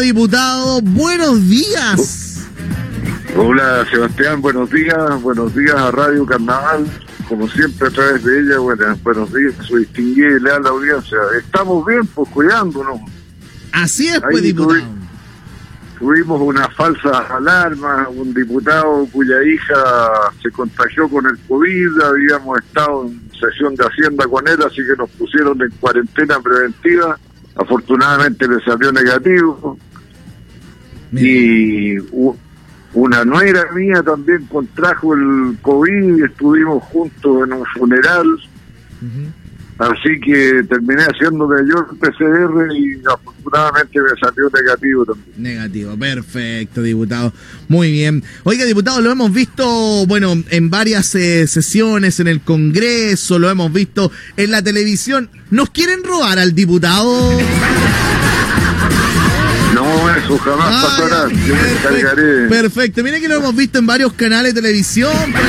Diputado, buenos días. Hola Sebastián, buenos días, buenos días a Radio Carnaval, como siempre a través de ella, bueno, buenos días, su distinguida y leal audiencia. Estamos bien, pues cuidándonos. Así es, pues, diputado. Tuvimos una falsa alarma, un diputado cuya hija se contagió con el COVID, habíamos estado en sesión de Hacienda con él, así que nos pusieron en cuarentena preventiva. Afortunadamente le salió negativo. Y una nuera mía también contrajo el COVID y estuvimos juntos en un funeral. Así que terminé haciéndome yo el PCR y afortunadamente me salió negativo también. Negativo, perfecto, diputado. Muy bien. Oiga, diputado, lo hemos visto, bueno, en varias eh, sesiones en el Congreso, lo hemos visto en la televisión. ¿Nos quieren robar al diputado? Eso jamás ah, pasará. Yo me encargaré. Perfecto. Miren que lo hemos visto en varios canales de televisión. Pues.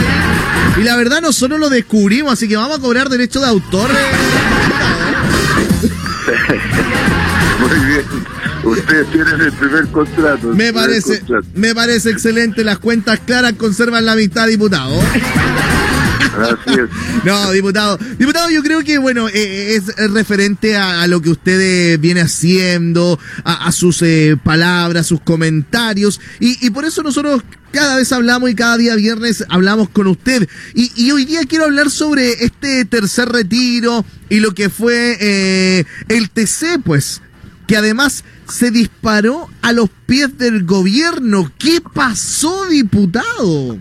Y la verdad nosotros lo descubrimos, así que vamos a cobrar derechos de autor. Muy bien. Ustedes tienen el primer contrato. me parece, me parece excelente. Las cuentas claras conservan la mitad, diputado. No, diputado. Diputado, yo creo que, bueno, eh, es referente a, lo que usted viene haciendo, a, sus eh, palabras, sus comentarios, y, por eso nosotros cada vez hablamos y cada día viernes hablamos con usted. Y, hoy día quiero hablar sobre este tercer retiro y lo que fue eh, el TC, pues, que además se disparó a los pies del gobierno. ¿Qué pasó, diputado?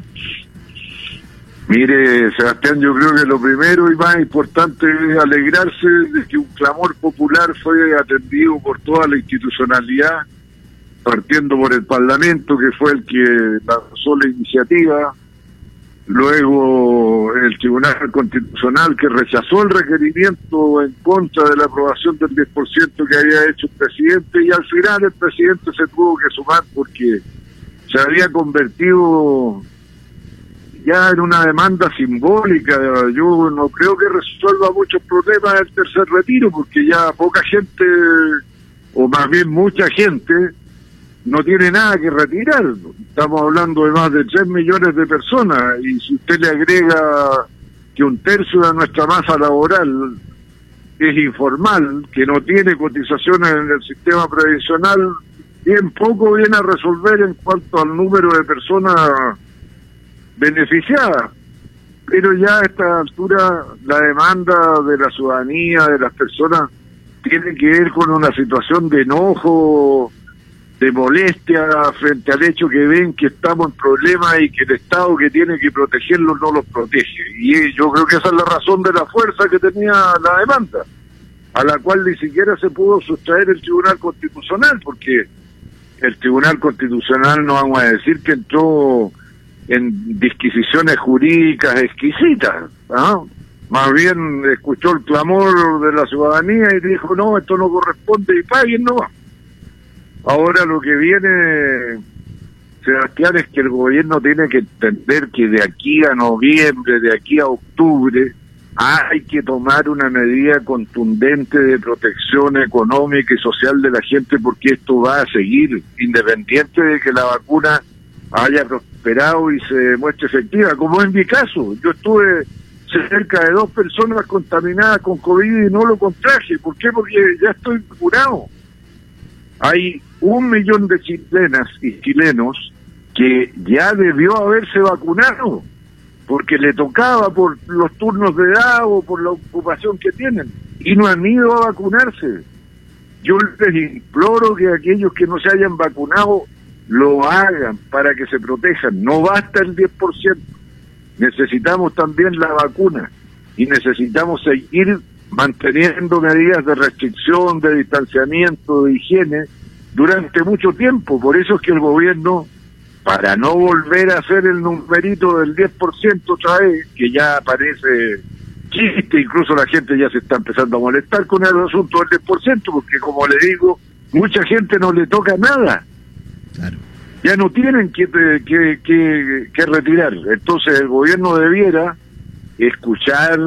Mire, Sebastián, yo creo que lo primero y más importante es alegrarse de que un clamor popular fue atendido por toda la institucionalidad, partiendo por el Parlamento, que fue el que lanzó la iniciativa, luego el Tribunal Constitucional, que rechazó el requerimiento en contra de la aprobación del 10% que había hecho el presidente, y al final el presidente se tuvo que sumar porque se había convertido ya en una demanda simbólica. Yo no creo que resuelva muchos problemas el tercer retiro, porque ya poca gente, o más bien mucha gente, no tiene nada que retirar. Estamos hablando de más de 3 millones de personas, y si usted le agrega que un tercio de nuestra masa laboral es informal, que no tiene cotizaciones en el sistema previsional, bien poco viene a resolver en cuanto al número de personas beneficiada. Pero ya a esta altura la demanda de la ciudadanía, de las personas, tiene que ver con una situación de enojo, de molestia frente al hecho que ven que estamos en problemas y que el Estado que tiene que protegerlos no los protege. Y yo creo que esa es la razón de la fuerza que tenía la demanda, a la cual ni siquiera se pudo sustraer el Tribunal Constitucional, porque el Tribunal Constitucional no vamos a decir que entró en disquisiciones jurídicas exquisitas. Más bien escuchó el clamor de la ciudadanía y dijo, no, esto no corresponde y paguen no. Ahora lo que viene, Sebastián, es que el gobierno tiene que entender que de aquí a noviembre, de aquí a octubre, hay que tomar una medida contundente de protección económica y social de la gente porque esto va a seguir, independiente de que la vacuna haya y se muestre efectiva, como en mi caso. Yo estuve cerca de dos personas contaminadas con COVID y no lo contraje. ¿Por qué? Porque ya estoy curado. Hay un millón de chilenas y chilenos que ya debió haberse vacunado porque le tocaba por los turnos de edad o por la ocupación que tienen y no han ido a vacunarse. Yo les imploro que aquellos que no se hayan vacunado lo hagan para que se protejan. No basta el 10%. Necesitamos también la vacuna y necesitamos seguir manteniendo medidas de restricción, de distanciamiento, de higiene durante mucho tiempo. Por eso es que el gobierno, para no volver a hacer el numerito del 10% otra vez, que ya parece chiste, incluso la gente ya se está empezando a molestar con el asunto del 10%, porque como le digo, mucha gente no le toca nada. Ya no tienen que, que, retirar. Entonces el gobierno debiera escuchar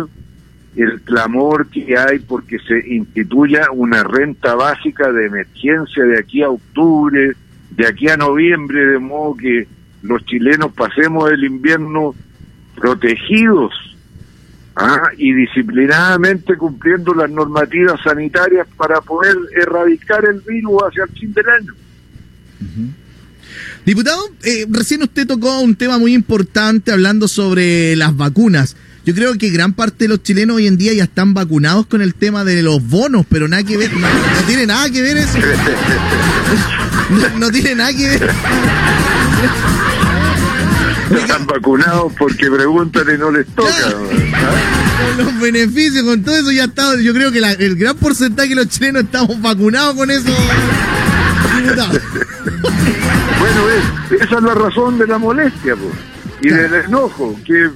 el clamor que hay porque se instituya una renta básica de emergencia de aquí a octubre, de aquí a noviembre, de modo que los chilenos pasemos el invierno protegidos ¿ah? y disciplinadamente cumpliendo las normativas sanitarias para poder erradicar el virus hacia el fin del año. Diputado, eh, recién usted tocó un tema muy importante hablando sobre las vacunas. Yo creo que gran parte de los chilenos hoy en día ya están vacunados con el tema de los bonos, pero nada que ver, no, tiene nada que ver eso. No, tiene nada que ver. Están vacunados porque preguntan y no les toca. Con los beneficios, con todo eso ya está. Yo creo que el gran porcentaje de los chilenos estamos vacunados con eso. Bueno, esa es la razón de la molestia, pues, y del enojo, que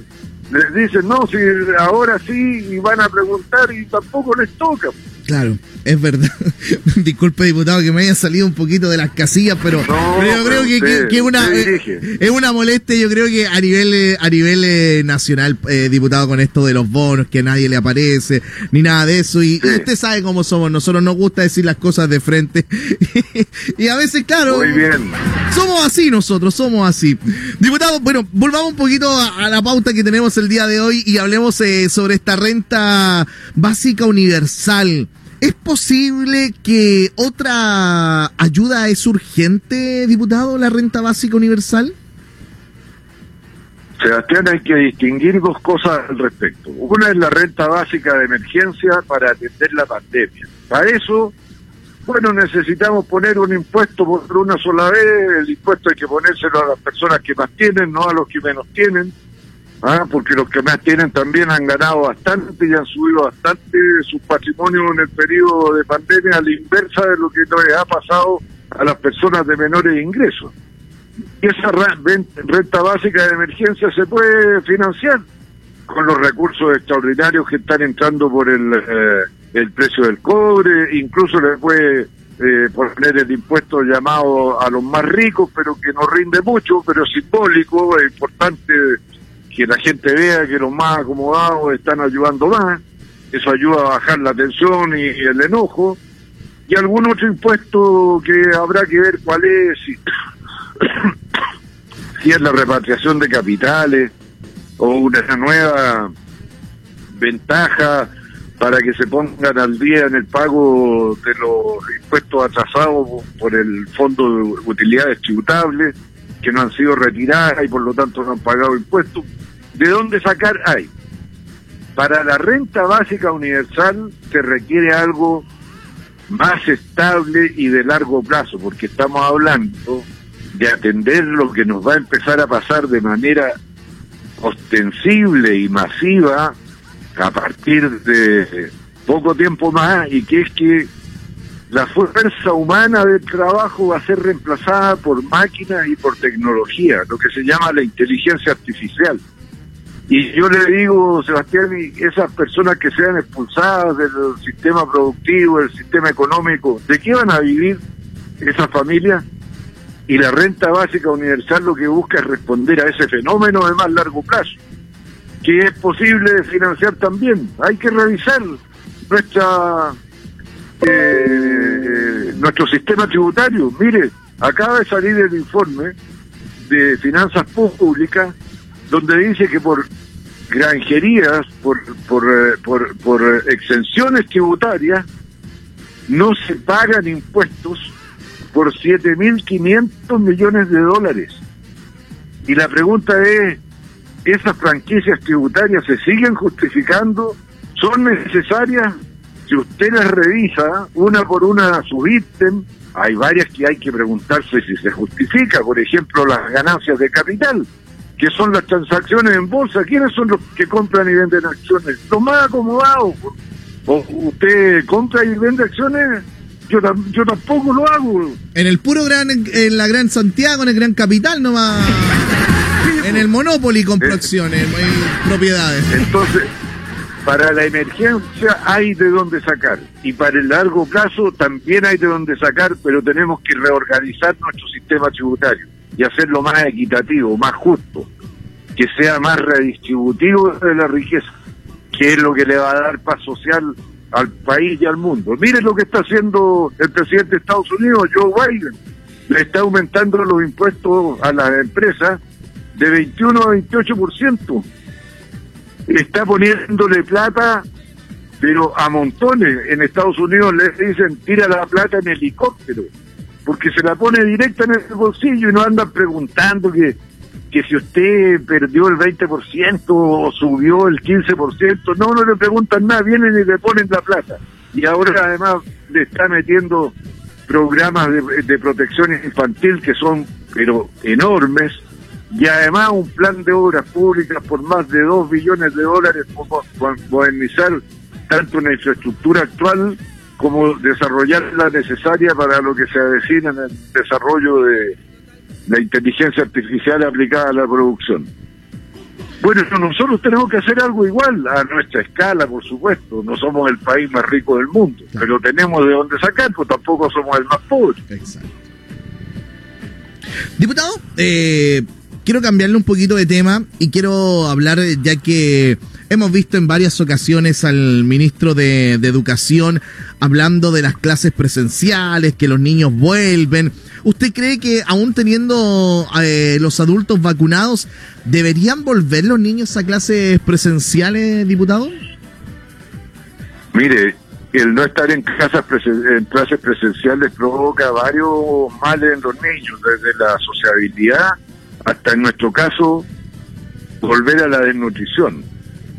les dicen, no, si ahora sí, y van a preguntar y tampoco les toca. Claro, es verdad. Disculpe, diputado, que me haya salido un poquito de las casillas, pero, yo creo que, que, una, eh, es una molestia, yo creo que a nivel eh, a nivel eh, nacional, diputado, con esto de los bonos, que a nadie le aparece, ni nada de eso. Y, usted sabe cómo somos, nosotros nos gusta decir las cosas de frente. y a veces, claro, Muy bien. somos así nosotros, somos así. Diputado, bueno, volvamos un poquito a, la pauta que tenemos el día de hoy y hablemos sobre esta renta básica universal. ¿Es posible que otra ayuda es urgente, diputado, la renta básica universal? Sebastián, hay que distinguir dos cosas al respecto. Una es la renta básica de emergencia para atender la pandemia. Para eso, bueno, necesitamos poner un impuesto por una sola vez. El impuesto hay que ponérselo a las personas que más tienen, no a los que menos tienen. ¿Ah? porque los que más tienen también han ganado bastante y han subido bastante su patrimonio en el periodo de pandemia a la inversa de lo que les ha pasado a las personas de menores ingresos. Y esa renta básica de emergencia se puede financiar con los recursos extraordinarios que están entrando por el, eh, el precio del cobre, incluso le puede eh, poner el impuesto llamado a los más ricos, pero que no rinde mucho, pero simbólico, es importante que la gente vea que los más acomodados están ayudando más, eso ayuda a bajar la tensión y, el enojo, y algún otro impuesto que habrá que ver cuál es, si, es la repatriación de capitales o una nueva ventaja para que se pongan al día en el pago de los impuestos atrasados por el Fondo de Utilidades Tributables, que no han sido retiradas y por lo tanto no han pagado impuestos. ¿De dónde sacar hay? Para la renta básica universal se requiere algo más estable y de largo plazo, porque estamos hablando de atender lo que nos va a empezar a pasar de manera ostensible y masiva a partir de poco tiempo más y que es que la fuerza humana del trabajo va a ser reemplazada por máquinas y por tecnología, lo que se llama la inteligencia artificial. Y yo le digo, Sebastián, esas personas que sean expulsadas del sistema productivo, del sistema económico, ¿de qué van a vivir esas familias? Y la renta básica universal lo que busca es responder a ese fenómeno de más largo plazo, que es posible financiar también. Hay que revisar nuestra eh, nuestro sistema tributario. Mire, acaba de salir el informe de finanzas públicas donde dice que por granjerías, por, por, eh, por, por exenciones tributarias, no se pagan impuestos por 7.500 millones de dólares. Y la pregunta es, ¿esas franquicias tributarias se siguen justificando? ¿Son necesarias? Si usted las revisa una por una a su ítem, hay varias que hay que preguntarse si se justifica, por ejemplo, las ganancias de capital que son las transacciones en bolsa. ¿Quiénes son los que compran y venden acciones? Los más acomodados. ¿O usted compra y vende acciones? Yo, yo tampoco lo hago. En el puro gran, en la Gran Santiago, en el Gran Capital, no va. en el Monopoly compro acciones, propiedades. Entonces, para la emergencia hay de dónde sacar. Y para el largo plazo también hay de dónde sacar, pero tenemos que reorganizar nuestro sistema tributario y hacerlo más equitativo, más justo, que sea más redistributivo de la riqueza. que es lo que le va a dar paz social al país y al mundo. Miren lo que está haciendo el presidente de Estados Unidos, Joe Biden. Le está aumentando los impuestos a las empresas de 21 a 28%. Está poniéndole plata, pero a montones. En Estados Unidos les dicen tira la plata en helicóptero, porque se la pone directa en el bolsillo y no andan preguntando que que si usted perdió el 20% o subió el 15%, no, no le preguntan nada, vienen y le ponen la plata. Y ahora además le está metiendo programas de, protección infantil que son, pero enormes, y además un plan de obras públicas por más de 2 billones de dólares para modernizar tanto una infraestructura actual como desarrollar la necesaria para lo que se avecina en el desarrollo de la inteligencia artificial aplicada a la producción. Bueno, nosotros tenemos que hacer algo igual a nuestra escala, por supuesto. No somos el país más rico del mundo, pero tenemos de dónde sacar, pues tampoco somos el más pobre. Exacto. Diputado, eh, quiero cambiarle un poquito de tema y quiero hablar, ya que hemos visto en varias ocasiones al ministro de, Educación hablando de las clases presenciales, que los niños vuelven ¿Usted cree que aún teniendo eh, los adultos vacunados, deberían volver los niños a clases presenciales, diputado? Mire, el no estar en clases presenciales provoca varios males en los niños, desde la sociabilidad hasta en nuestro caso volver a la desnutrición.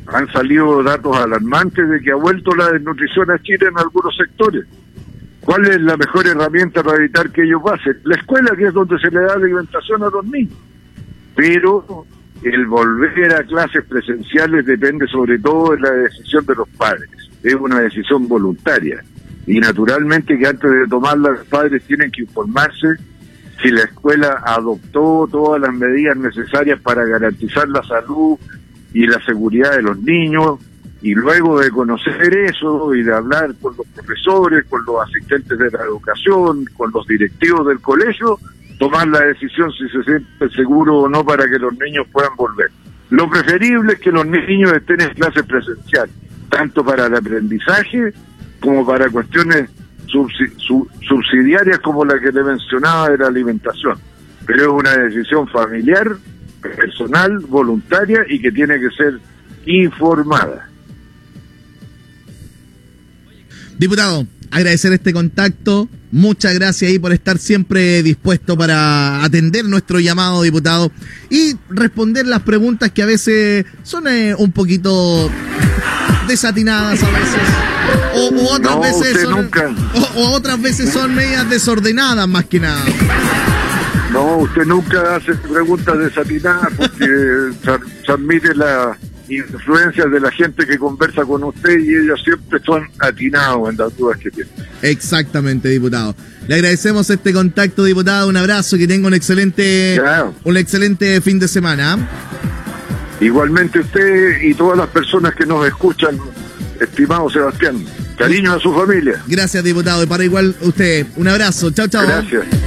Han salido datos alarmantes de que ha vuelto la desnutrición a Chile en algunos sectores. ¿Cuál es la mejor herramienta para evitar que ellos pasen? La escuela, que es donde se le da alimentación a los niños. Pero el volver a clases presenciales depende sobre todo de la decisión de los padres. Es una decisión voluntaria. Y naturalmente que antes de tomarla los padres tienen que informarse si la escuela adoptó todas las medidas necesarias para garantizar la salud y la seguridad de los niños, y luego de conocer eso y de hablar con los profesores, con los asistentes de la educación, con los directivos del colegio, tomar la decisión si se siente seguro o no para que los niños puedan volver. Lo preferible es que los niños estén en clase presencial, tanto para el aprendizaje como para cuestiones subsidiarias como la que le mencionaba de la alimentación. Pero es una decisión familiar, personal, voluntaria y que tiene que ser informada. Diputado, agradecer este contacto. Muchas gracias ahí por estar siempre dispuesto para atender nuestro llamado, diputado, y responder las preguntas que a veces son eh, un poquito desatinadas a veces. O, otras veces son, o, otras veces son medias desordenadas más que nada. No, usted nunca hace preguntas desatinadas porque transmite la influencias de la gente que conversa con usted y ellos siempre son atinados en las dudas que tienen. Exactamente, diputado. Le agradecemos este contacto, diputado. Un abrazo, que tenga un excelente, un excelente fin de semana. Igualmente usted y todas las personas que nos escuchan, estimado Sebastián. Cariño a su familia. Gracias, diputado. Y para igual usted, un abrazo. Chao, chao. Gracias.